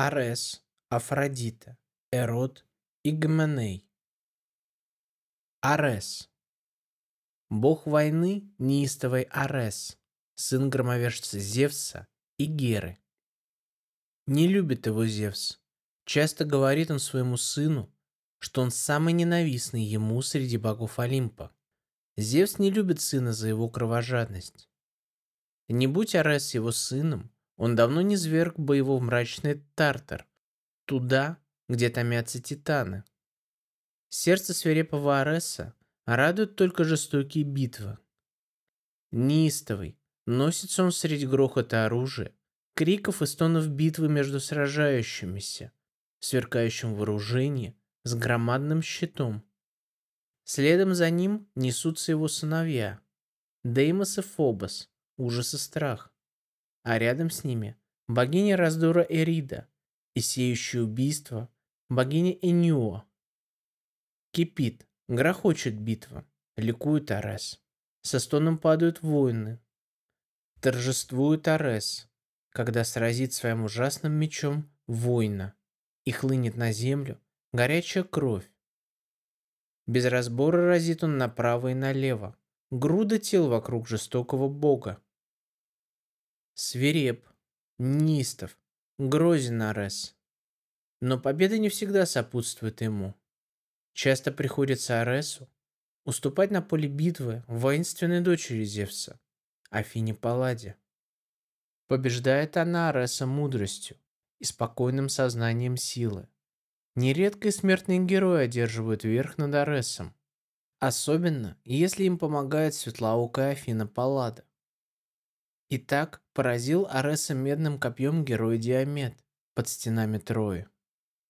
Арес, Афродита, Эрот и Гменей. Арес. Бог войны неистовый Арес, сын громовержца Зевса и Геры. Не любит его Зевс. Часто говорит он своему сыну, что он самый ненавистный ему среди богов Олимпа. Зевс не любит сына за его кровожадность. Не будь Арес его сыном, он давно не зверг бы его в мрачный Тартар, туда, где томятся титаны. Сердце свирепого Ареса радует только жестокие битвы. Неистовый, носится он среди грохота оружия, криков и стонов битвы между сражающимися, сверкающим вооружении с громадным щитом. Следом за ним несутся его сыновья, Деймос и Фобос, ужас и страх а рядом с ними богиня раздора Эрида и сеющее убийство богиня Энюо. Кипит, грохочет битва, ликует Арес. Со стоном падают воины. Торжествует Арес, когда сразит своим ужасным мечом воина и хлынет на землю горячая кровь. Без разбора разит он направо и налево, груда тел вокруг жестокого бога свиреп, нистов, грозен Арес. Но победа не всегда сопутствует ему. Часто приходится Аресу уступать на поле битвы воинственной дочери Зевса, Афине Палладе. Побеждает она Ареса мудростью и спокойным сознанием силы. Нередко и смертные герои одерживают верх над Аресом, особенно если им помогает светлоокая Афина Паллада. И так поразил Ареса медным копьем герой Диамет под стенами Трои.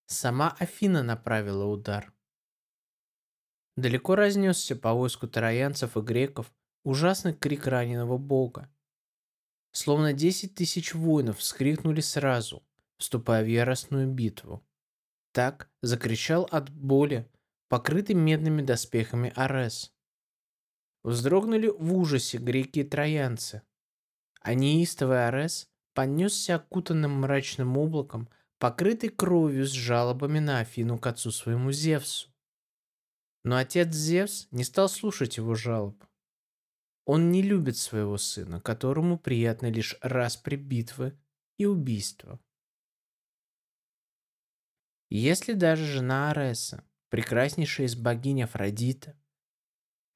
Сама Афина направила удар. Далеко разнесся по войску троянцев и греков ужасный крик раненого бога. Словно десять тысяч воинов вскрикнули сразу, вступая в яростную битву. Так закричал от боли покрытый медными доспехами Арес. Вздрогнули в ужасе греки и троянцы, а неистовый Арес понесся окутанным мрачным облаком, покрытый кровью с жалобами на Афину к отцу своему Зевсу. Но отец Зевс не стал слушать его жалоб. Он не любит своего сына, которому приятны лишь распри битвы и убийства. Если даже жена Ареса, прекраснейшая из богинь Афродита,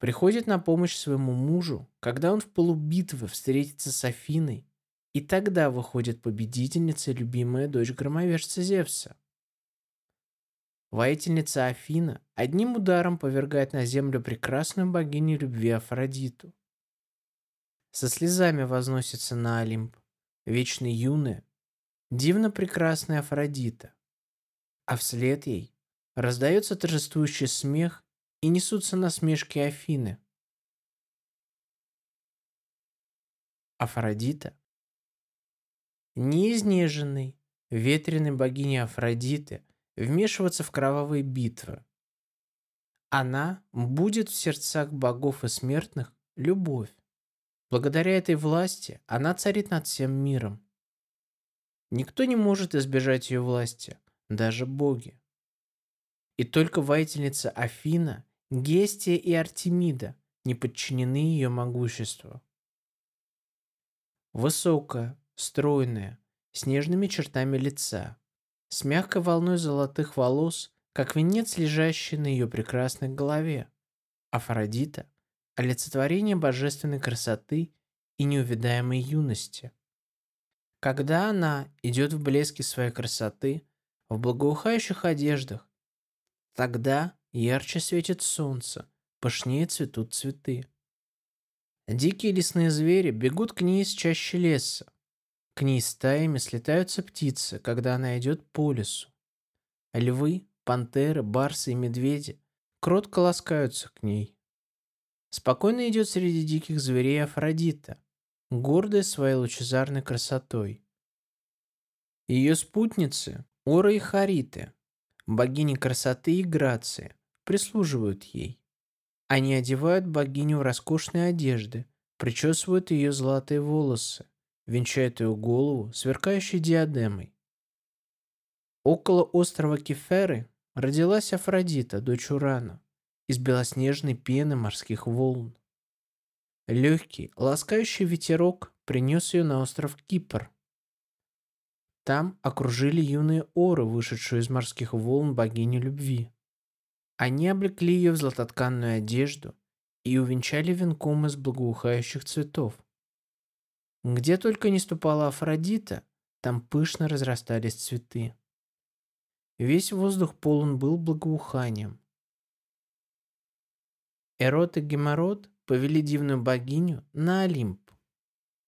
приходит на помощь своему мужу, когда он в полубитвы встретится с Афиной, и тогда выходит победительница любимая дочь громовержца Зевса. Воительница Афина одним ударом повергает на землю прекрасную богиню любви Афродиту. Со слезами возносится на Олимп, вечно юная, дивно прекрасная Афродита. А вслед ей раздается торжествующий смех и несутся насмешки Афины. Афродита. Неизнеженной, ветреной богини Афродиты вмешиваться в кровавые битвы. Она будет в сердцах богов и смертных любовь. Благодаря этой власти она царит над всем миром. Никто не может избежать ее власти, даже боги. И только воительница Афина Гестия и Артемида не подчинены ее могуществу. Высокая, стройная, с нежными чертами лица, с мягкой волной золотых волос, как венец, лежащий на ее прекрасной голове. Афродита – олицетворение божественной красоты и неувидаемой юности. Когда она идет в блеске своей красоты, в благоухающих одеждах, тогда Ярче светит солнце, пышнее цветут цветы. Дикие лесные звери бегут к ней из чаще леса. К ней стаями слетаются птицы, когда она идет по лесу. Львы, пантеры, барсы и медведи кротко ласкаются к ней. Спокойно идет среди диких зверей Афродита, гордая своей лучезарной красотой. Ее спутницы – Ора и Хариты, богини красоты и грации – прислуживают ей. Они одевают богиню в роскошные одежды, причесывают ее золотые волосы, венчают ее голову сверкающей диадемой. Около острова Кеферы родилась Афродита, дочь Урана, из белоснежной пены морских волн. Легкий, ласкающий ветерок принес ее на остров Кипр. Там окружили юные оры, вышедшую из морских волн богиню любви. Они облекли ее в златотканную одежду и увенчали венком из благоухающих цветов. Где только не ступала Афродита, там пышно разрастались цветы. Весь воздух полон был благоуханием. Эрот и Геморот повели дивную богиню на Олимп.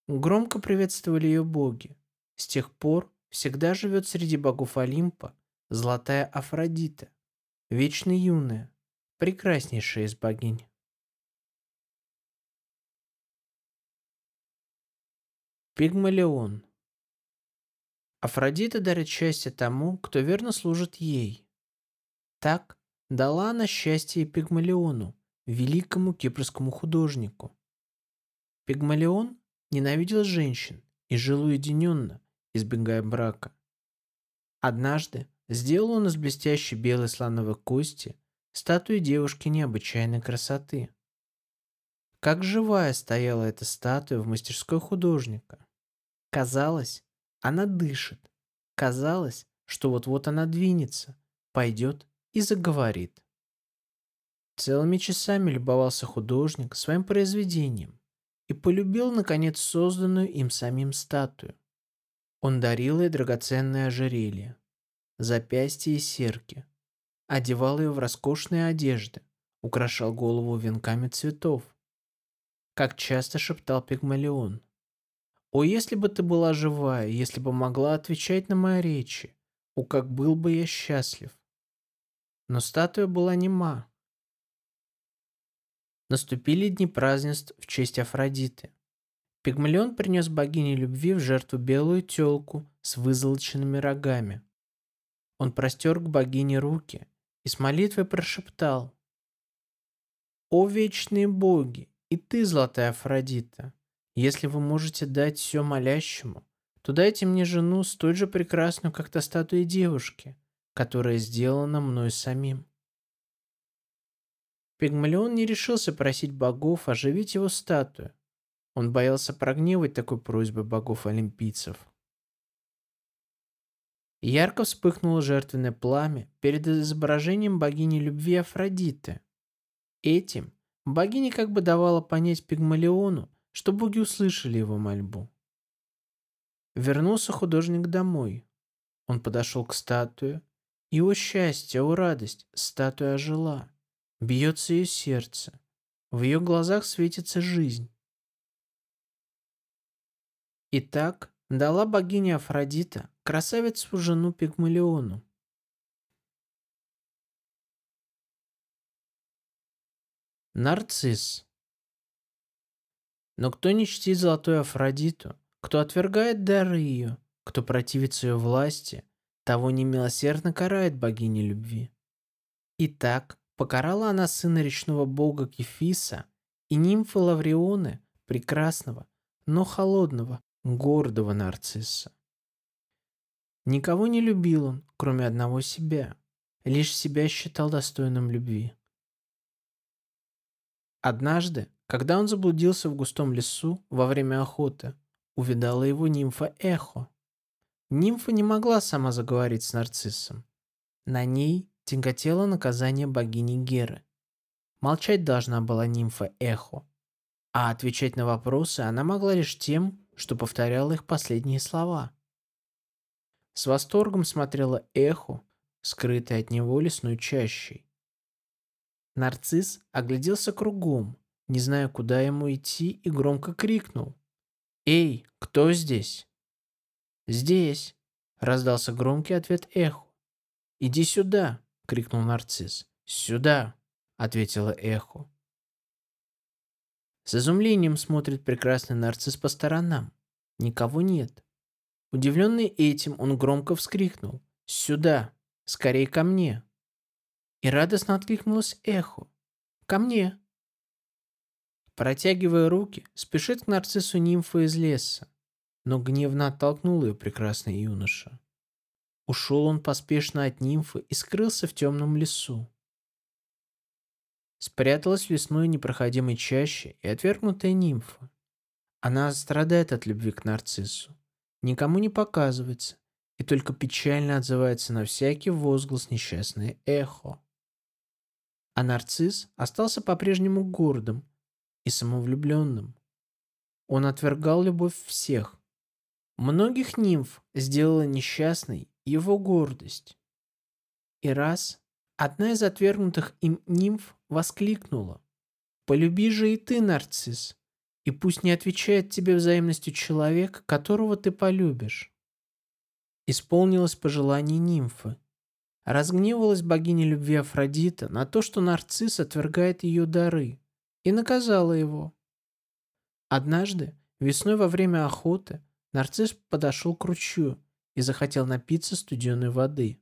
Громко приветствовали ее боги. С тех пор всегда живет среди богов Олимпа золотая Афродита, вечно юная, прекраснейшая из богинь. Пигмалион Афродита дарит счастье тому, кто верно служит ей. Так дала она счастье Пигмалиону, великому кипрскому художнику. Пигмалион ненавидел женщин и жил уединенно, избегая брака. Однажды сделал он из блестящей белой слоновой кости статую девушки необычайной красоты. Как живая стояла эта статуя в мастерской художника. Казалось, она дышит. Казалось, что вот-вот она двинется, пойдет и заговорит. Целыми часами любовался художник своим произведением и полюбил, наконец, созданную им самим статую. Он дарил ей драгоценное ожерелье, запястья и серки, одевал ее в роскошные одежды, украшал голову венками цветов. Как часто шептал Пигмалион. О, если бы ты была живая, если бы могла отвечать на мои речи, о, как был бы я счастлив. Но статуя была нема. Наступили дни празднеств в честь Афродиты. Пигмалион принес богине любви в жертву белую телку с вызолоченными рогами. Он простер к богине руки и с молитвой прошептал «О вечные боги, и ты, золотая Афродита, если вы можете дать все молящему, то дайте мне жену столь же прекрасную, как та статуя девушки, которая сделана мной самим. Пигмалион не решился просить богов оживить его статую. Он боялся прогневать такой просьбы богов-олимпийцев. Ярко вспыхнуло жертвенное пламя перед изображением богини любви Афродиты. Этим богиня как бы давала понять Пигмалиону, что боги услышали его мольбу. Вернулся художник домой. Он подошел к статуе, и, о счастье, о радость, статуя ожила. Бьется ее сердце. В ее глазах светится жизнь. Итак, дала богиня Афродита красавицу жену Пигмалиону. Нарцисс но кто не чтит золотую Афродиту, кто отвергает дары ее, кто противится ее власти, того немилосердно карает богиня любви. Итак, покарала она сына речного бога Кефиса и нимфы Лаврионы, прекрасного, но холодного, гордого нарцисса. Никого не любил он, кроме одного себя, лишь себя считал достойным любви. Однажды, когда он заблудился в густом лесу во время охоты, увидала его нимфа Эхо. Нимфа не могла сама заговорить с нарциссом. На ней тяготело наказание богини Геры. Молчать должна была нимфа Эхо, а отвечать на вопросы она могла лишь тем, что повторяла их последние слова. С восторгом смотрела Эхо, скрытая от него лесной чащей. Нарцисс огляделся кругом, не зная, куда ему идти, и громко крикнул. «Эй, кто здесь?» «Здесь», — раздался громкий ответ эхо. «Иди сюда», — крикнул нарцисс. «Сюда», — ответила эхо. С изумлением смотрит прекрасный нарцисс по сторонам. Никого нет. Удивленный этим, он громко вскрикнул. «Сюда! Скорее ко мне!» И радостно откликнулось эхо. «Ко мне!» Протягивая руки, спешит к нарциссу нимфа из леса, но гневно оттолкнул ее прекрасный юноша. Ушел он поспешно от нимфы и скрылся в темном лесу. Спряталась в лесной непроходимой чаще и отвергнутая нимфа. Она страдает от любви к нарциссу, никому не показывается и только печально отзывается на всякий возглас несчастное эхо. А нарцисс остался по-прежнему гордым и самовлюбленным. Он отвергал любовь всех. Многих нимф сделала несчастной его гордость. И раз одна из отвергнутых им нимф воскликнула. «Полюби же и ты, нарцисс, и пусть не отвечает тебе взаимностью человек, которого ты полюбишь». Исполнилось пожелание нимфы. Разгневалась богиня любви Афродита на то, что нарцисс отвергает ее дары, и наказала его. Однажды, весной во время охоты, нарцисс подошел к ручью и захотел напиться студеной воды.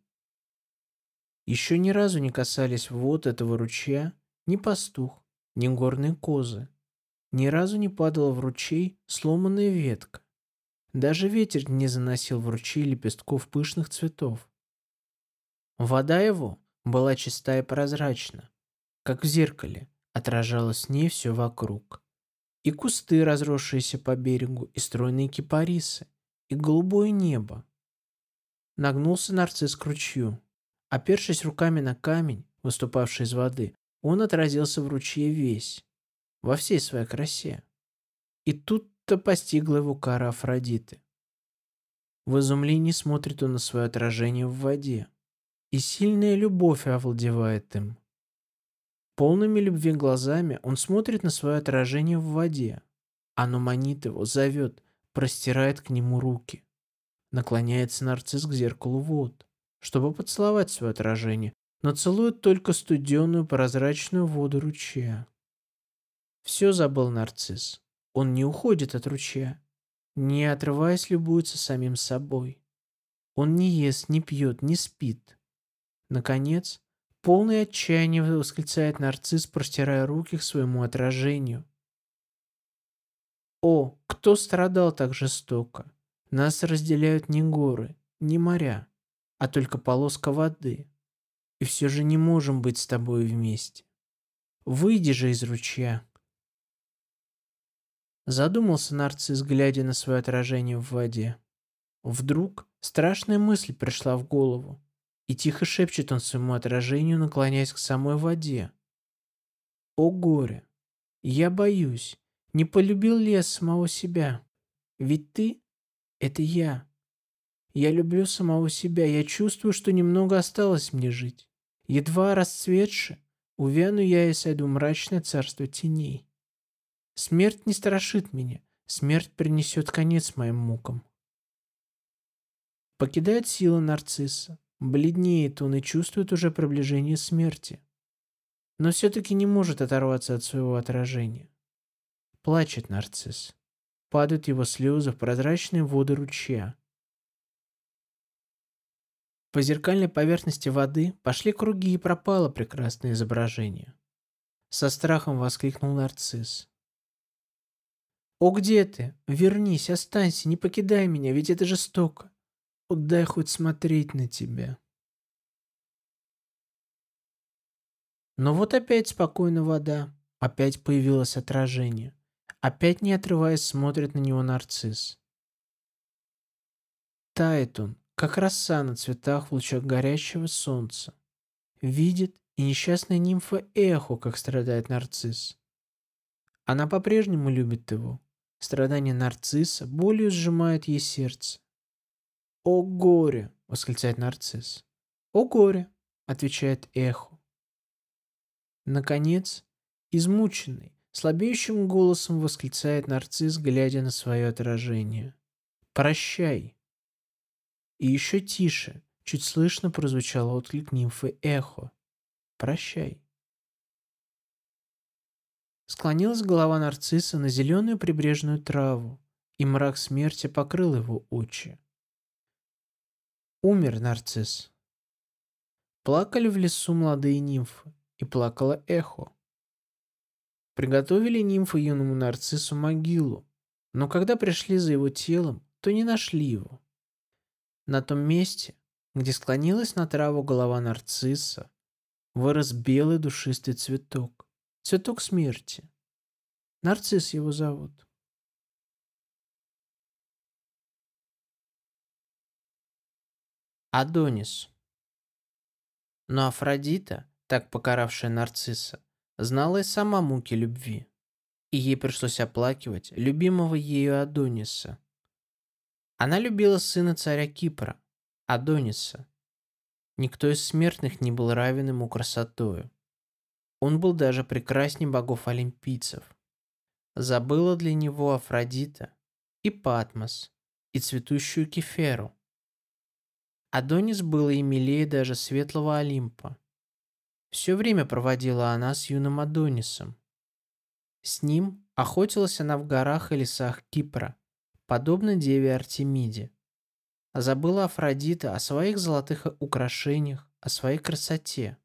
Еще ни разу не касались вод этого ручья ни пастух, ни горные козы. Ни разу не падала в ручей сломанная ветка. Даже ветер не заносил в ручей лепестков пышных цветов. Вода его была чистая и прозрачна, как в зеркале, отражалось в ней все вокруг. И кусты, разросшиеся по берегу, и стройные кипарисы, и голубое небо, Нагнулся нарцисс к ручью. Опершись руками на камень, выступавший из воды, он отразился в ручье весь, во всей своей красе. И тут-то постигла его кара Афродиты. В изумлении смотрит он на свое отражение в воде, и сильная любовь овладевает им. Полными любви глазами он смотрит на свое отражение в воде. Оно манит его, зовет, простирает к нему руки. Наклоняется нарцисс к зеркалу вод, чтобы поцеловать свое отражение, но целует только студеную прозрачную воду ручья. Все забыл нарцисс. Он не уходит от ручья, не отрываясь любуется самим собой. Он не ест, не пьет, не спит. Наконец, полный отчаяния восклицает нарцисс, простирая руки к своему отражению. О, кто страдал так жестоко? Нас разделяют не горы, не моря, а только полоска воды. И все же не можем быть с тобой вместе. Выйди же из ручья. Задумался нарцисс, глядя на свое отражение в воде. Вдруг страшная мысль пришла в голову, и тихо шепчет он своему отражению, наклоняясь к самой воде. «О горе! Я боюсь, не полюбил ли я самого себя? Ведь ты это я. Я люблю самого себя. Я чувствую, что немного осталось мне жить. Едва расцветши, увяну я и сойду мрачное царство теней. Смерть не страшит меня. Смерть принесет конец моим мукам. Покидает сила нарцисса. Бледнеет он и чувствует уже приближение смерти. Но все-таки не может оторваться от своего отражения. Плачет нарцисс падают его слезы в прозрачные воды ручья. По зеркальной поверхности воды пошли круги и пропало прекрасное изображение. Со страхом воскликнул нарцисс. «О, где ты? Вернись, останься, не покидай меня, ведь это жестоко. Отдай хоть смотреть на тебя». Но вот опять спокойно вода, опять появилось отражение. Опять не отрываясь смотрит на него нарцисс. Тает он, как роса на цветах в лучах горящего солнца. Видит и несчастная нимфа эхо, как страдает нарцисс. Она по-прежнему любит его. Страдание нарцисса болью сжимает ей сердце. «О горе!» — восклицает нарцисс. «О горе!» — отвечает эхо. Наконец, измученный, Слабеющим голосом восклицает нарцисс, глядя на свое отражение. «Прощай!» И еще тише, чуть слышно прозвучал отклик нимфы эхо. «Прощай!» Склонилась голова нарцисса на зеленую прибрежную траву, и мрак смерти покрыл его очи. Умер нарцисс. Плакали в лесу молодые нимфы, и плакало эхо. Приготовили нимфы юному нарциссу могилу, но когда пришли за его телом, то не нашли его. На том месте, где склонилась на траву голова нарцисса, вырос белый душистый цветок. Цветок смерти. Нарцисс его зовут. Адонис. Но Афродита, так покаравшая нарцисса, знала и сама муки любви, и ей пришлось оплакивать любимого ею Адониса. Она любила сына царя Кипра, Адониса. Никто из смертных не был равен ему красотою. Он был даже прекрасней богов-олимпийцев. Забыла для него Афродита и Патмос, и цветущую Кеферу. Адонис был и милее даже светлого Олимпа. Все время проводила она с юным Адонисом. С ним охотилась она в горах и лесах Кипра, подобно деве Артемиде. Забыла Афродита о своих золотых украшениях, о своей красоте.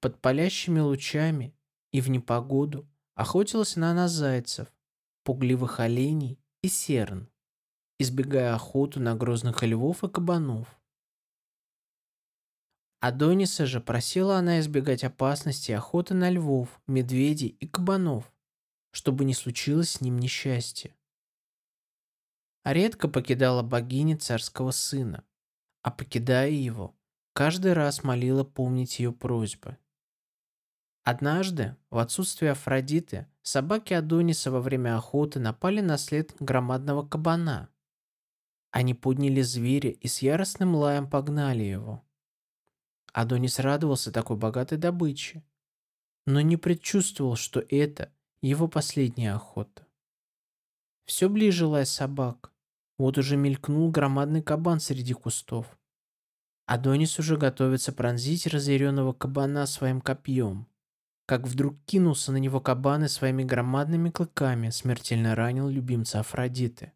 Под палящими лучами и в непогоду охотилась она на зайцев, пугливых оленей и серн, избегая охоту на грозных львов и кабанов. Адониса же просила она избегать опасности охоты на львов, медведей и кабанов, чтобы не случилось с ним несчастье. Редко покидала богиня царского сына, а покидая его, каждый раз молила помнить ее просьбы. Однажды, в отсутствие Афродиты, собаки Адониса во время охоты напали на след громадного кабана. Они подняли зверя и с яростным лаем погнали его. Адонис радовался такой богатой добыче, но не предчувствовал, что это его последняя охота. Все ближе лай собак. Вот уже мелькнул громадный кабан среди кустов. Адонис уже готовится пронзить разъяренного кабана своим копьем как вдруг кинулся на него кабан и своими громадными клыками смертельно ранил любимца Афродиты.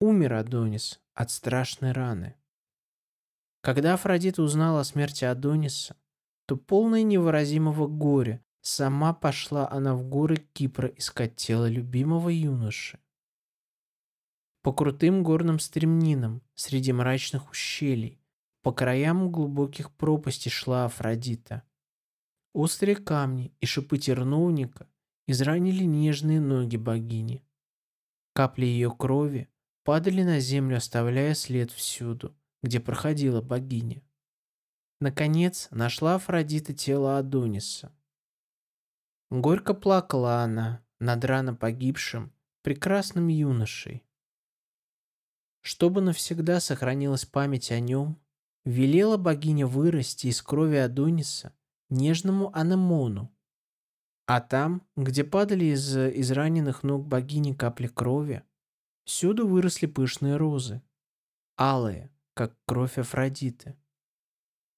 Умер Адонис от страшной раны. Когда Афродита узнала о смерти Адониса, то полная невыразимого горя сама пошла она в горы Кипра искать тело любимого юноши. По крутым горным стремнинам, среди мрачных ущелий, по краям глубоких пропастей шла Афродита – Острые камни и шипы терновника изранили нежные ноги богини. Капли ее крови падали на землю, оставляя след всюду, где проходила богиня. Наконец нашла Афродита тело Адониса. Горько плакала она над рано погибшим, прекрасным юношей. Чтобы навсегда сохранилась память о нем, велела богиня вырасти из крови Адониса нежному анемону. А там, где падали из израненных ног богини капли крови, всюду выросли пышные розы, алые, как кровь Афродиты.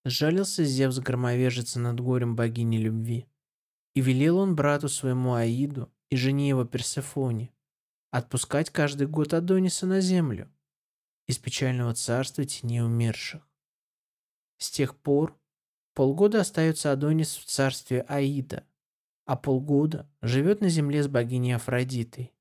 Сжалился Зевс громовежица над горем богини любви, и велел он брату своему Аиду и жене его Персефоне отпускать каждый год Адониса на землю из печального царства теней умерших. С тех пор Полгода остается Адонис в царстве Аида, а полгода живет на земле с богиней Афродитой.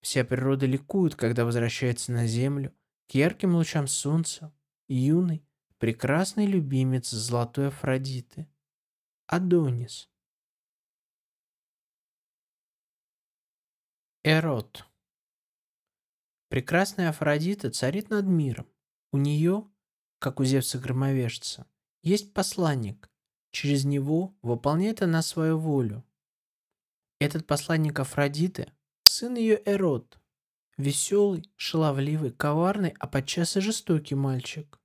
Вся природа ликует, когда возвращается на землю к ярким лучам солнца юный, прекрасный любимец золотой Афродиты – Адонис. Эрот. Прекрасная Афродита царит над миром. У нее, как у Зевса-громовежца, есть посланник. Через него выполняет она свою волю. Этот посланник Афродиты – сын ее Эрот. Веселый, шаловливый, коварный, а подчас и жестокий мальчик.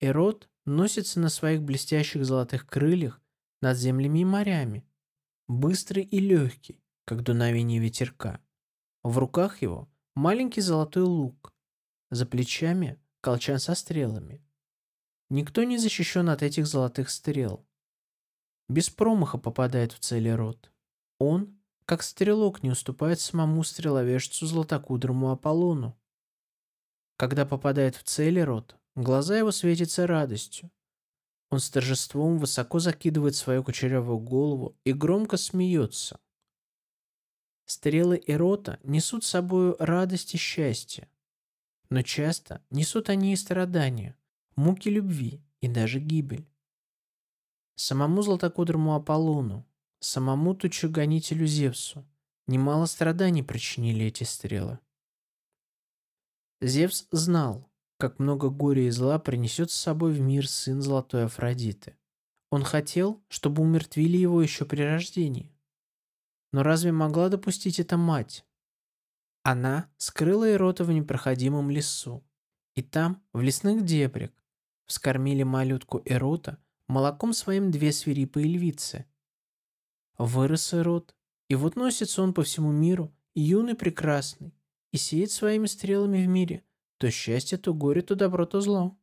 Эрот носится на своих блестящих золотых крыльях над землями и морями. Быстрый и легкий, как дуновение ветерка. В руках его маленький золотой лук. За плечами колчан со стрелами. Никто не защищен от этих золотых стрел. Без промаха попадает в цели рот. Он, как стрелок, не уступает самому стреловежцу златокудрому Аполлону. Когда попадает в цели рот, глаза его светятся радостью. Он с торжеством высоко закидывает свою кучерявую голову и громко смеется. Стрелы Эрота несут с собой радость и счастье. но часто несут они и страдания, муки любви и даже гибель. Самому златокудрому Аполлону, самому тучегонителю Зевсу, немало страданий причинили эти стрелы. Зевс знал, как много горя и зла принесет с собой в мир сын Золотой Афродиты. Он хотел, чтобы умертвили его еще при рождении. Но разве могла допустить это мать? Она скрыла Ирота в непроходимом лесу. И там, в лесных дебрях, вскормили малютку Эрота молоком своим две свирепые львицы. Вырос Эрот, и вот носится он по всему миру, юный прекрасный, и сеет своими стрелами в мире то счастье, то горе, то добро, то зло.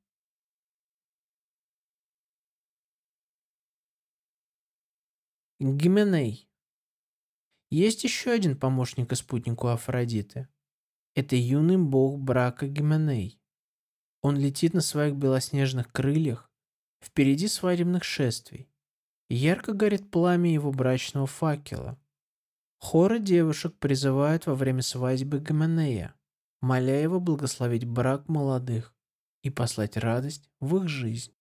Гименей есть еще один помощник и спутник у Афродиты. Это юный бог брака Гименей. Он летит на своих белоснежных крыльях впереди свадебных шествий. Ярко горит пламя его брачного факела. Хоры девушек призывают во время свадьбы Гименея, моля его благословить брак молодых и послать радость в их жизнь.